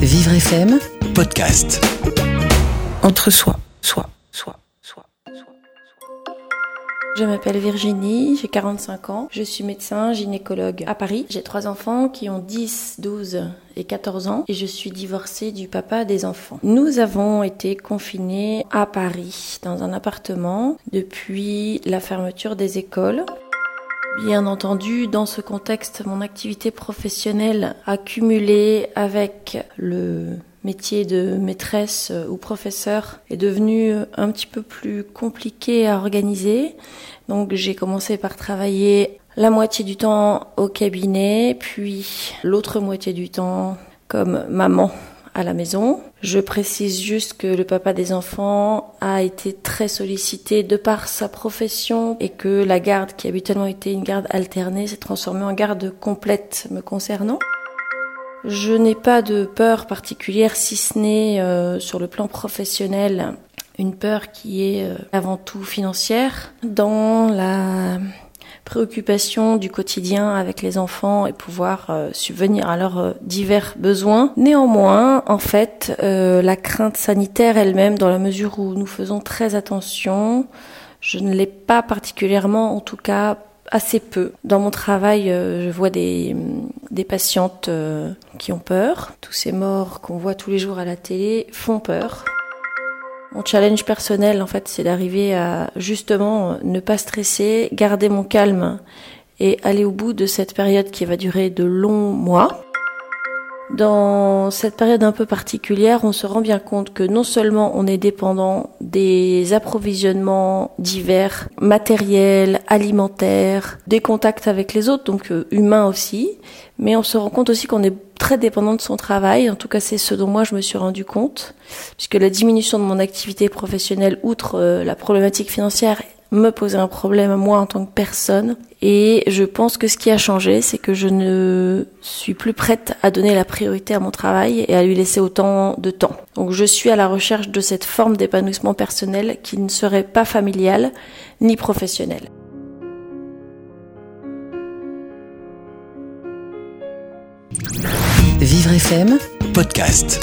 Vivre FM, podcast. entre soi, soi, soi, soi, soi. Je m'appelle Virginie, j'ai 45 ans, je suis médecin gynécologue à Paris. J'ai trois enfants qui ont 10, 12 et 14 ans et je suis divorcée du papa des enfants. Nous avons été confinés à Paris dans un appartement depuis la fermeture des écoles. Bien entendu, dans ce contexte, mon activité professionnelle a cumulé avec le métier de maîtresse ou professeur est devenu un petit peu plus compliqué à organiser. Donc j'ai commencé par travailler la moitié du temps au cabinet, puis l'autre moitié du temps comme maman à la maison. Je précise juste que le papa des enfants a été très sollicité de par sa profession et que la garde qui habituellement était une garde alternée s'est transformée en garde complète me concernant. Je n'ai pas de peur particulière si ce n'est euh, sur le plan professionnel une peur qui est euh, avant tout financière. Dans la préoccupation du quotidien avec les enfants et pouvoir euh, subvenir à leurs euh, divers besoins. Néanmoins, en fait, euh, la crainte sanitaire elle-même, dans la mesure où nous faisons très attention, je ne l'ai pas particulièrement, en tout cas assez peu. Dans mon travail, euh, je vois des, des patientes qui ont peur. Tous ces morts qu'on voit tous les jours à la télé font peur. Mon challenge personnel, en fait, c'est d'arriver à justement ne pas stresser, garder mon calme et aller au bout de cette période qui va durer de longs mois. Dans cette période un peu particulière, on se rend bien compte que non seulement on est dépendant des approvisionnements divers, matériels, alimentaires, des contacts avec les autres, donc euh, humains aussi, mais on se rend compte aussi qu'on est très dépendant de son travail. En tout cas, c'est ce dont moi je me suis rendu compte, puisque la diminution de mon activité professionnelle, outre euh, la problématique financière, me posait un problème à moi en tant que personne. Et je pense que ce qui a changé, c'est que je ne suis plus prête à donner la priorité à mon travail et à lui laisser autant de temps. Donc je suis à la recherche de cette forme d'épanouissement personnel qui ne serait pas familiale ni professionnelle. Vivre FM, Podcast.